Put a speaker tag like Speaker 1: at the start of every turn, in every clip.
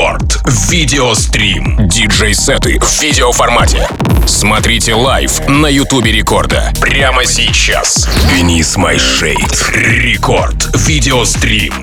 Speaker 1: Рекорд. Видеострим. Диджей-сеты в видеоформате. Смотрите live на Ютубе Рекорда. Прямо сейчас. Beneath My Shade. Рекорд. Видеострим.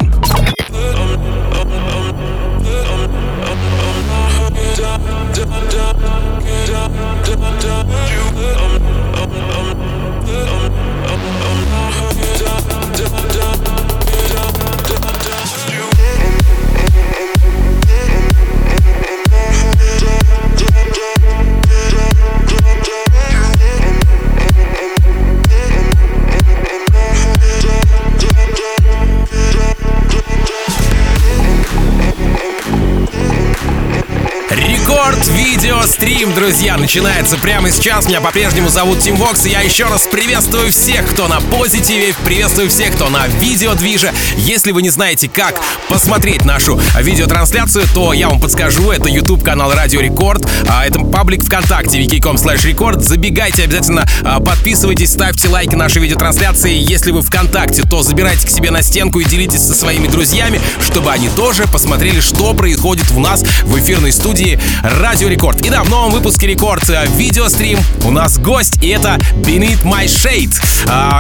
Speaker 1: Видеострим, друзья, начинается прямо сейчас. Меня по-прежнему зовут Тим Вокс, и я еще раз приветствую всех, кто на позитиве, приветствую всех, кто на видеодвиже. Если вы не знаете, как посмотреть нашу видеотрансляцию, то я вам подскажу. Это YouTube канал Радио Рекорд, а это паблик ВКонтакте, vk.com slash record. Забегайте обязательно, а, подписывайтесь, ставьте лайки нашей видеотрансляции. Если вы ВКонтакте, то забирайте к себе на стенку и делитесь со своими друзьями, чтобы они тоже посмотрели, что происходит у нас в эфирной студии Радио Рекорд. И да, в новом выпуске Рекорд э, видеострим у нас гость, и это Beneath My Shade.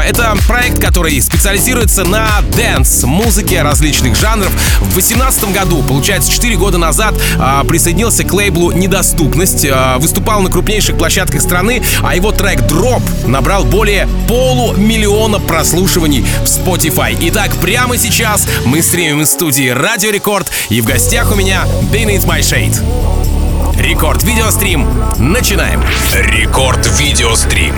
Speaker 1: Это проект, который специализируется на dance музыке различных жанров. В 2018 году, получается, 4 года назад, а, присоединился к лейблу «Недоступность», а, выступал на крупнейших площадках страны, а его трек «Drop» набрал более полумиллиона прослушиваний в Spotify. Итак, прямо сейчас мы стримим из студии Радио Рекорд, и в гостях у меня Beneath My Shade. Рекорд видеострим. Начинаем. Рекорд видеострим.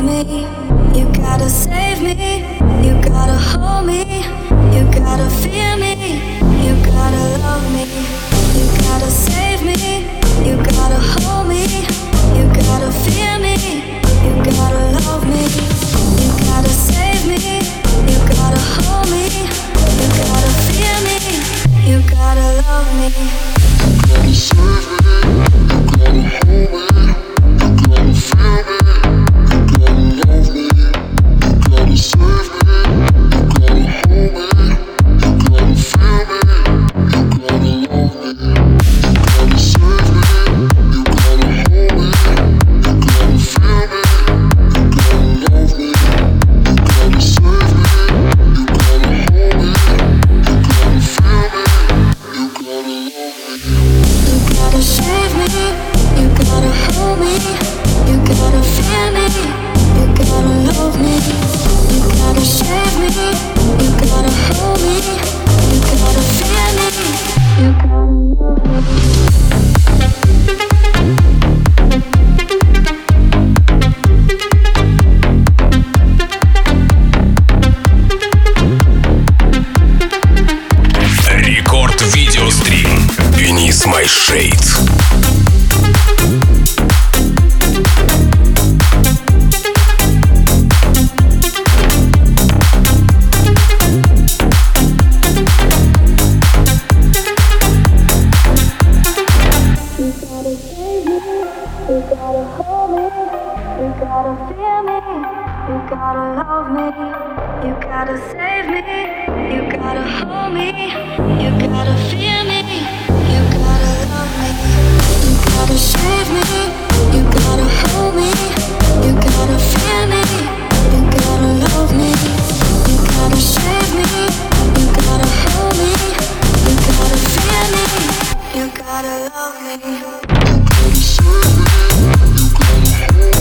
Speaker 2: love me. You gotta save me. You gotta hold me. You gotta feel me. You gotta love me. You gotta save me. You gotta hold me. You gotta feel me. You gotta love me. You gotta save me. You gotta hold me. You gotta fear me. You gotta love me. You gotta save me. You gotta hold me. You gotta love me, you gotta save me, you gotta hold me, you gotta feel me, you gotta love me, you gotta save me, you gotta hold me, you gotta feel me, you gotta love me, you gotta save me, you gotta hold me, you gotta fear me, you gotta love me, you gotta save me, you gotta hold me.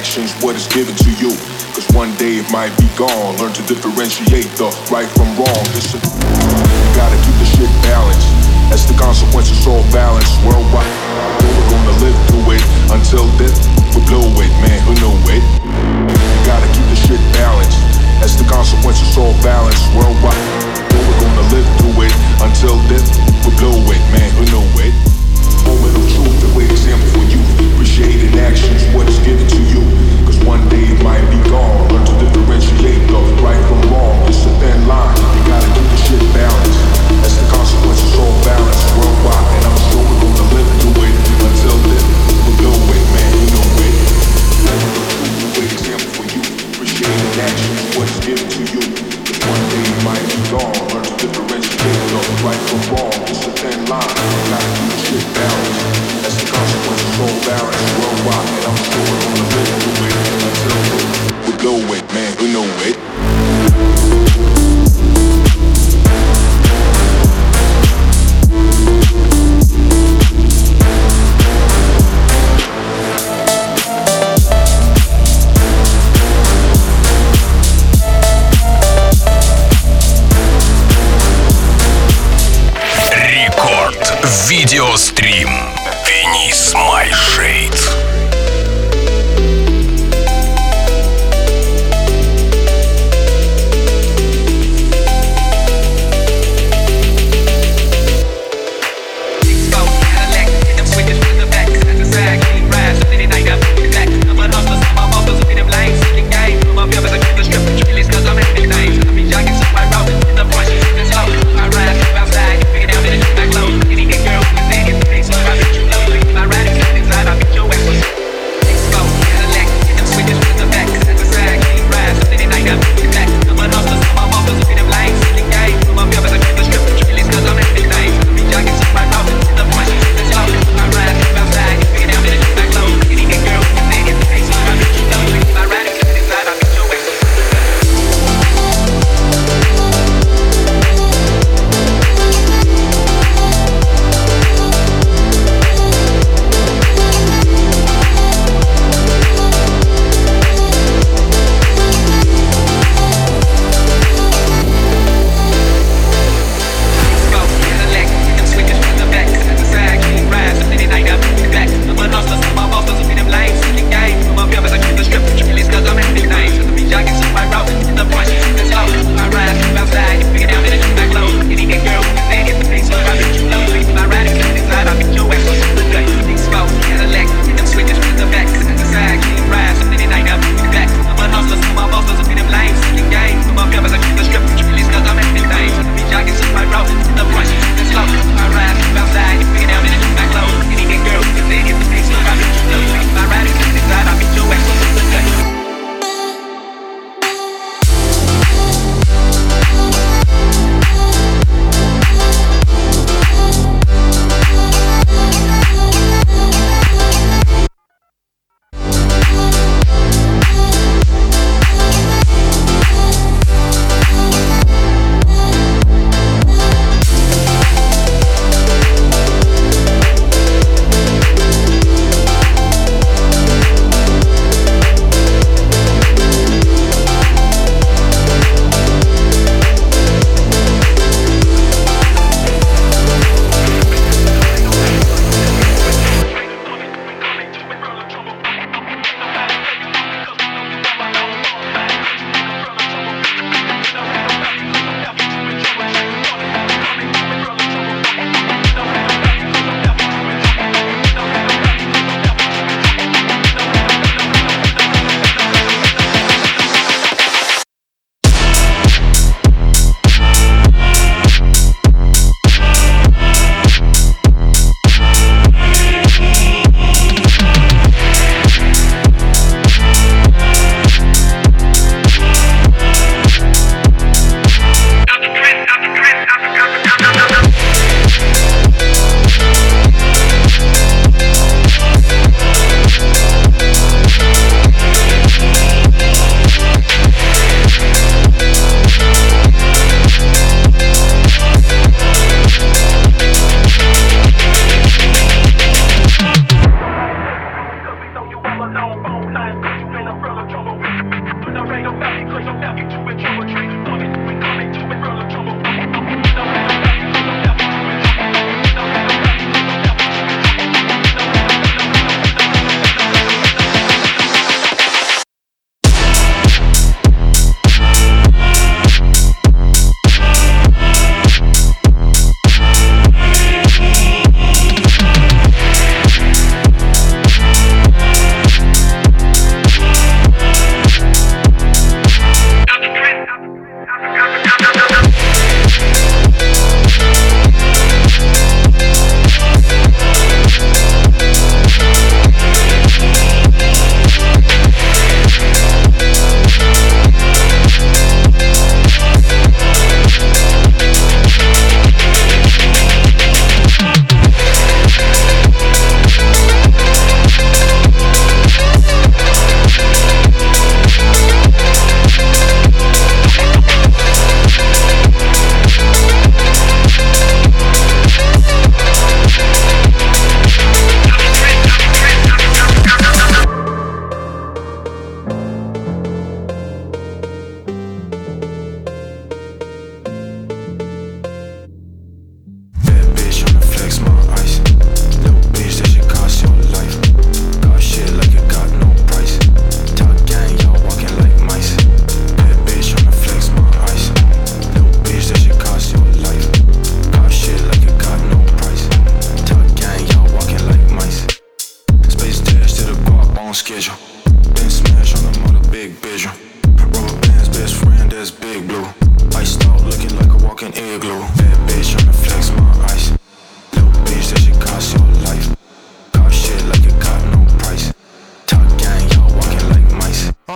Speaker 3: Actions what is given to you. Cause one day it might be gone. Learn to differentiate the right from wrong. Listen, gotta keep the shit balanced. As the consequences all balance worldwide. We're gonna live through it until death we blow it, man. Who know it? Gotta keep the shit balanced. As the consequences all balance worldwide. We're gonna live through it until death we blow it, man. Who know it? Moment of truth, the way example for you. In actions what is given to you. Cause one day it might be gone. Learn to differentiate the right from wrong. It's a thin line. You gotta keep the shit balanced. As the consequences all balance worldwide. And I'm sure we're gonna live through it until then. we'll know it, man. You know of the way example for you. Appreciate in actions what is given to you. One day it might be gone. Learn to differentiate the right from wrong. It's a thin line. You gotta keep the shit balanced. We Go away, man, we know it.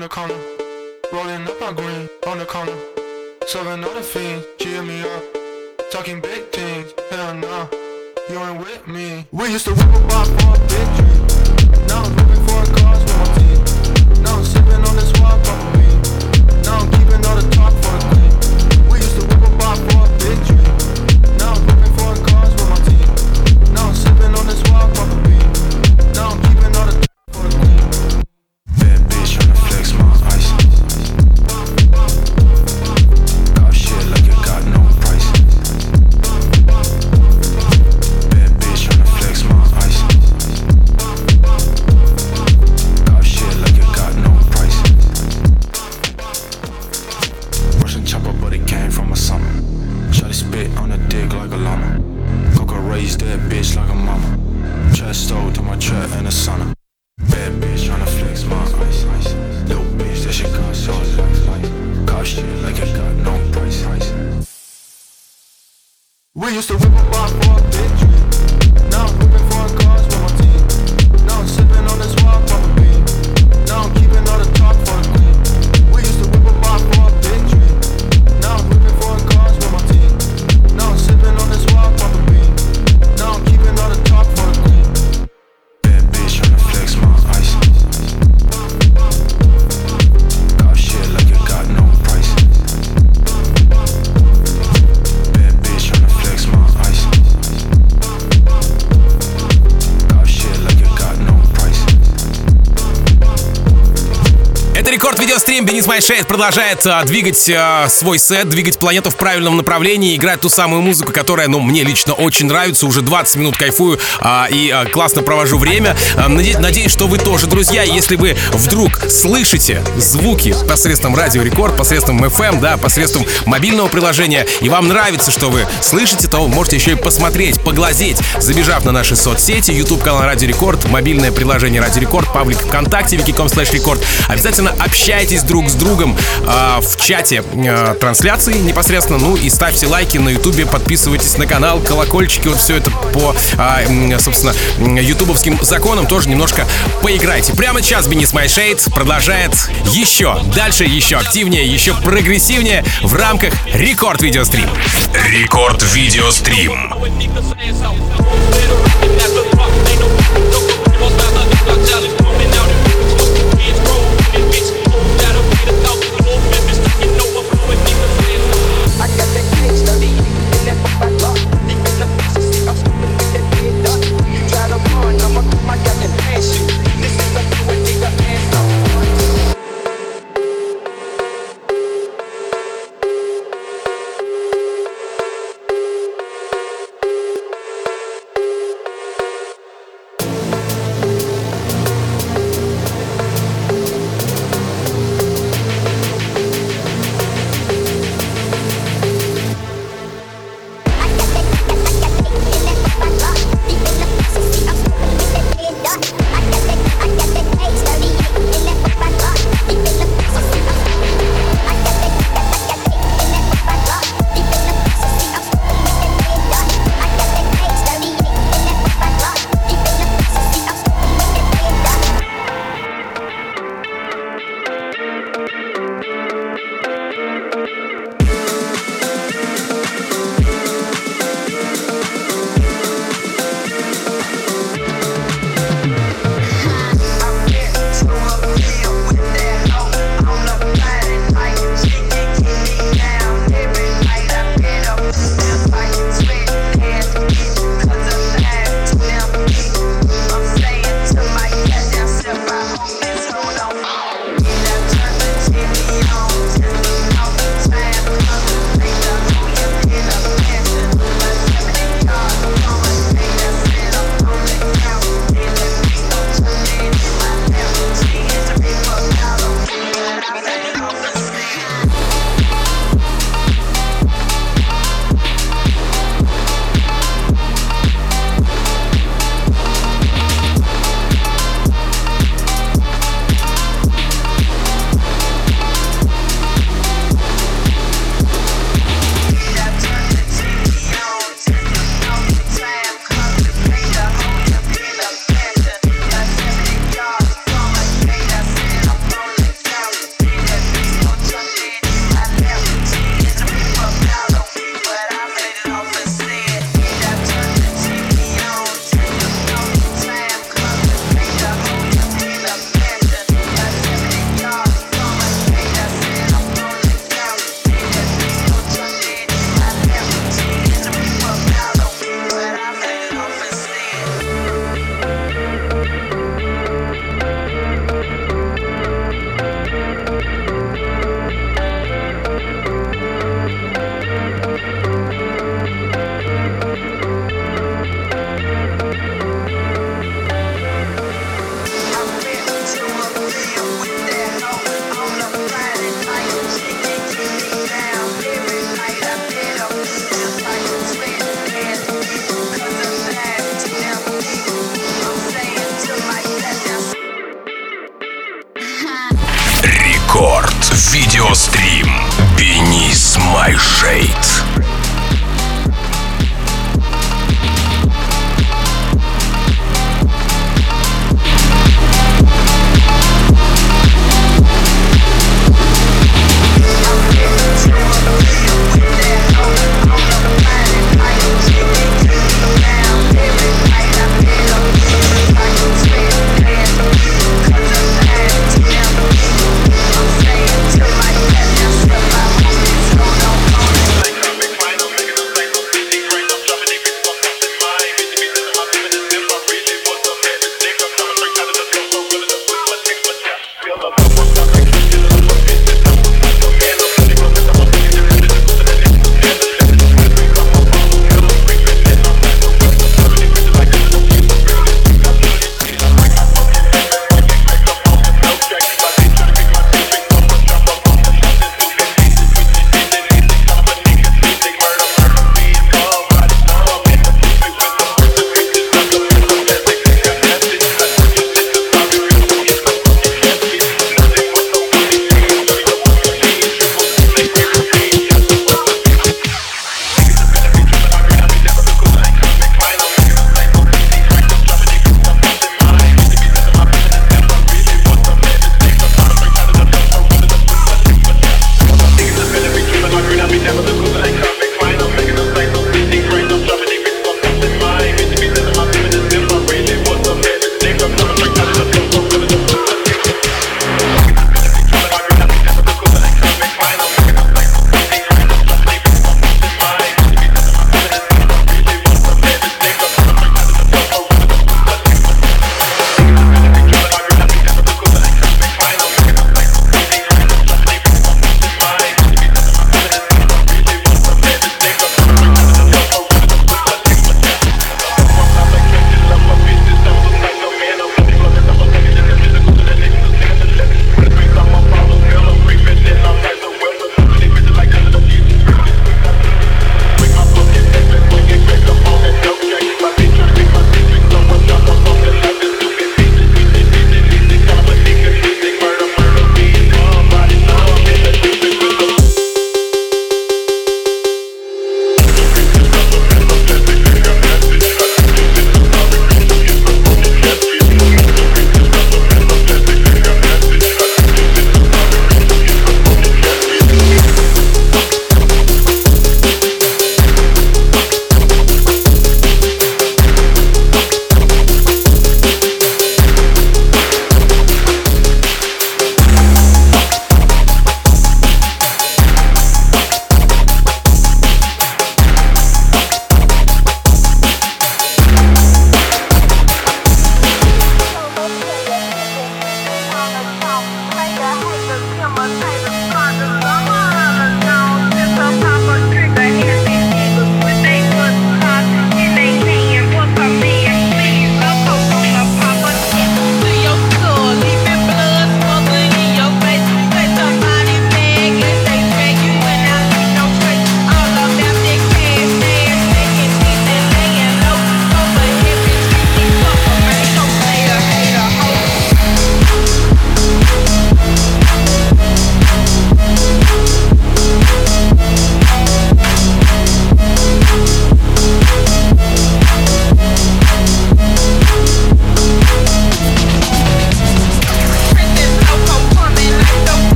Speaker 4: on the corner. Rolling up my green on the corner. Serving all the fiends, cheer me up. Talking big things, hell no. You ain't with me. We used to whip a about for a bitch. Now I'm ripping for cause with my team. Now I'm sipping on this wild puppy. Now I'm keeping all the talk for the queen. We used to whip a about for a bitch.
Speaker 1: Видеострим Beneath My Shade продолжает а, двигать а, свой сет, двигать планету в правильном направлении, играть ту самую музыку, которая, ну, мне лично очень нравится. Уже 20 минут кайфую а, и а, классно провожу время. А, надеюсь, надеюсь, что вы тоже, друзья. Если вы вдруг слышите звуки посредством радио Рекорд, посредством FM, да, посредством мобильного приложения, и вам нравится, что вы слышите, то можете еще и посмотреть, поглазеть, забежав на наши соцсети, YouTube канал Радио Рекорд, мобильное приложение Радио Рекорд, паблик ВКонтакте, vk.com slash record. Обязательно общайтесь общайтесь друг с другом э, в чате э, трансляции непосредственно. Ну и ставьте лайки на ютубе, подписывайтесь на канал, колокольчики, вот все это по, э, собственно, ютубовским законам тоже немножко поиграйте. Прямо сейчас Бенис Майшейд продолжает еще, дальше еще активнее, еще прогрессивнее в рамках Рекорд Видеострим. Рекорд Видеострим.
Speaker 5: Ain't no, no, no, no, no, no,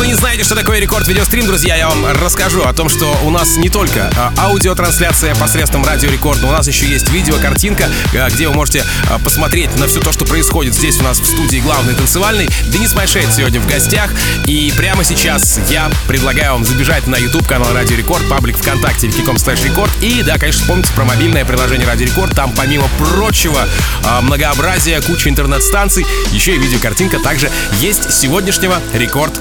Speaker 1: вы не знаете, что такое рекорд видеострим, друзья, я вам расскажу о том, что у нас не только а, аудиотрансляция посредством радио рекорд, но у нас еще есть видеокартинка, а, где вы можете а, посмотреть на все то, что происходит здесь у нас в студии главной танцевальной. Beneath My Shade сегодня в гостях. И прямо сейчас я предлагаю вам забежать на YouTube канал Радио Рекорд, паблик ВКонтакте, vk.com slash record. И да, конечно, помните про мобильное приложение Радио Рекорд. Там, помимо прочего, многообразия, куча интернет-станций, еще и видеокартинка также есть сегодняшнего рекорд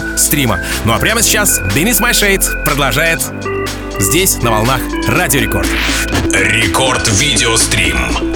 Speaker 1: видеострима. Ну а прямо сейчас Денис Майшейд продолжает здесь, на волнах Радио Рекорд. Рекорд видеострим.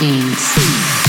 Speaker 2: Jeans.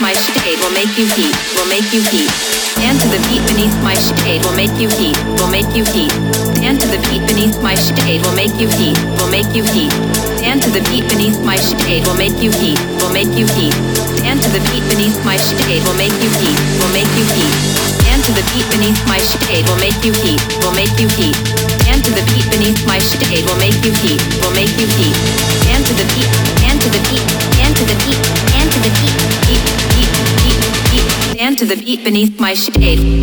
Speaker 6: My shade will make you heat, will make you heat. Dance to the beat beneath my shade will make you heat, will make you heat. Dance to the beat beneath my shade will make you heat, will make you heat. Dance to the beat beneath my shade will make you heat, will make you heat. Dance to the beat beneath my shade will make you heat, will make you heat. Dance to the beat beneath my shade will make you heat, will make you heat. To the beat beneath my shade will make you heat, will make you heat. Dance to the beat, dance to the beat, dance to the beat, dance to the beat, beat, beat, beat, beat. Dance to the beat beneath my shade.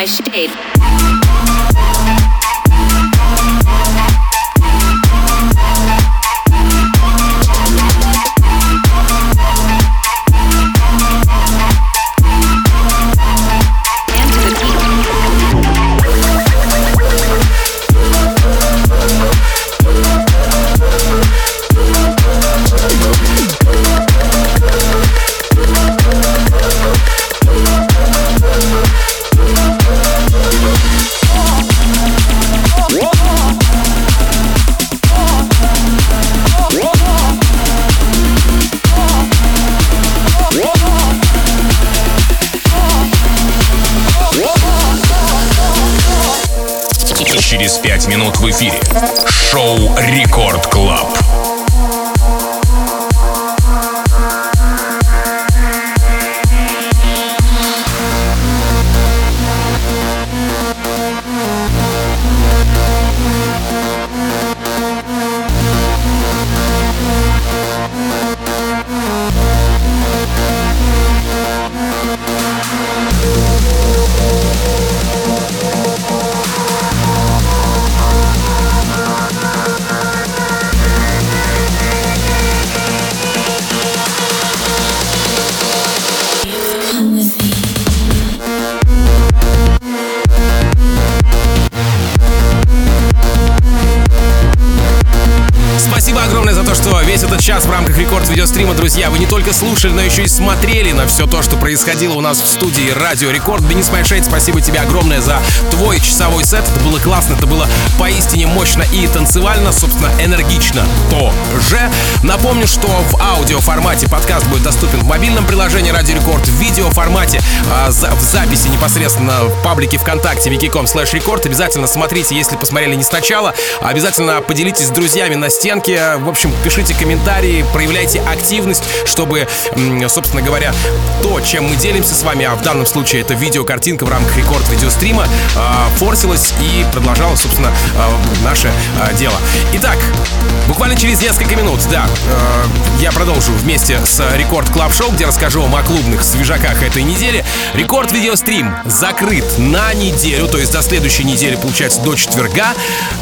Speaker 6: My shade.
Speaker 1: В эфире. Час в рамках рекорд видеострима, друзья. Вы не только слушали, но еще и смотрели на все то, что происходило у нас в студии Радио Рекорд. Beneath My Shade, спасибо тебе огромное за твой часовой сет. Это было классно, это было поистине мощно и танцевально, собственно, энергично тоже. Напомню, что в аудиоформате подкаст будет доступен в мобильном приложении Радио Рекорд, в видеоформате, а, за, в записи непосредственно в паблике ВКонтакте vk.com slash record. Обязательно смотрите, если посмотрели не сначала. Обязательно поделитесь с друзьями на стенке. В общем, пишите комментарии, проявляйте активность, чтобы, собственно говоря, то, чем мы делимся с вами, а в данном случае это видеокартинка в рамках рекорд видеострима, а, форсилась и продолжала, собственно, а, наше а, дело. Итак, буквально через несколько минут, да, я продолжу вместе с Record Club Show, где расскажу вам о клубных свежаках этой недели. Рекорд видеострим закрыт на неделю, то есть до следующей недели, получается, до четверга.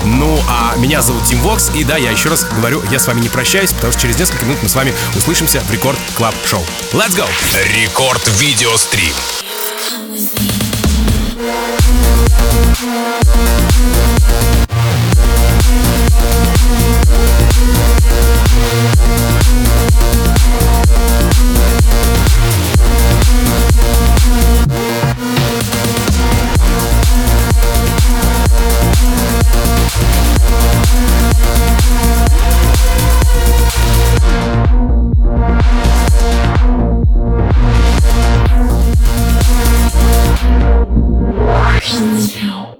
Speaker 1: Ну, а меня зовут Тим Вокс, и да, я еще раз говорю, я с вами не прощаюсь, потому что через несколько минут мы с вами услышимся в Record Club Show. Let's go! Рекорд Видеострим.
Speaker 2: Peace.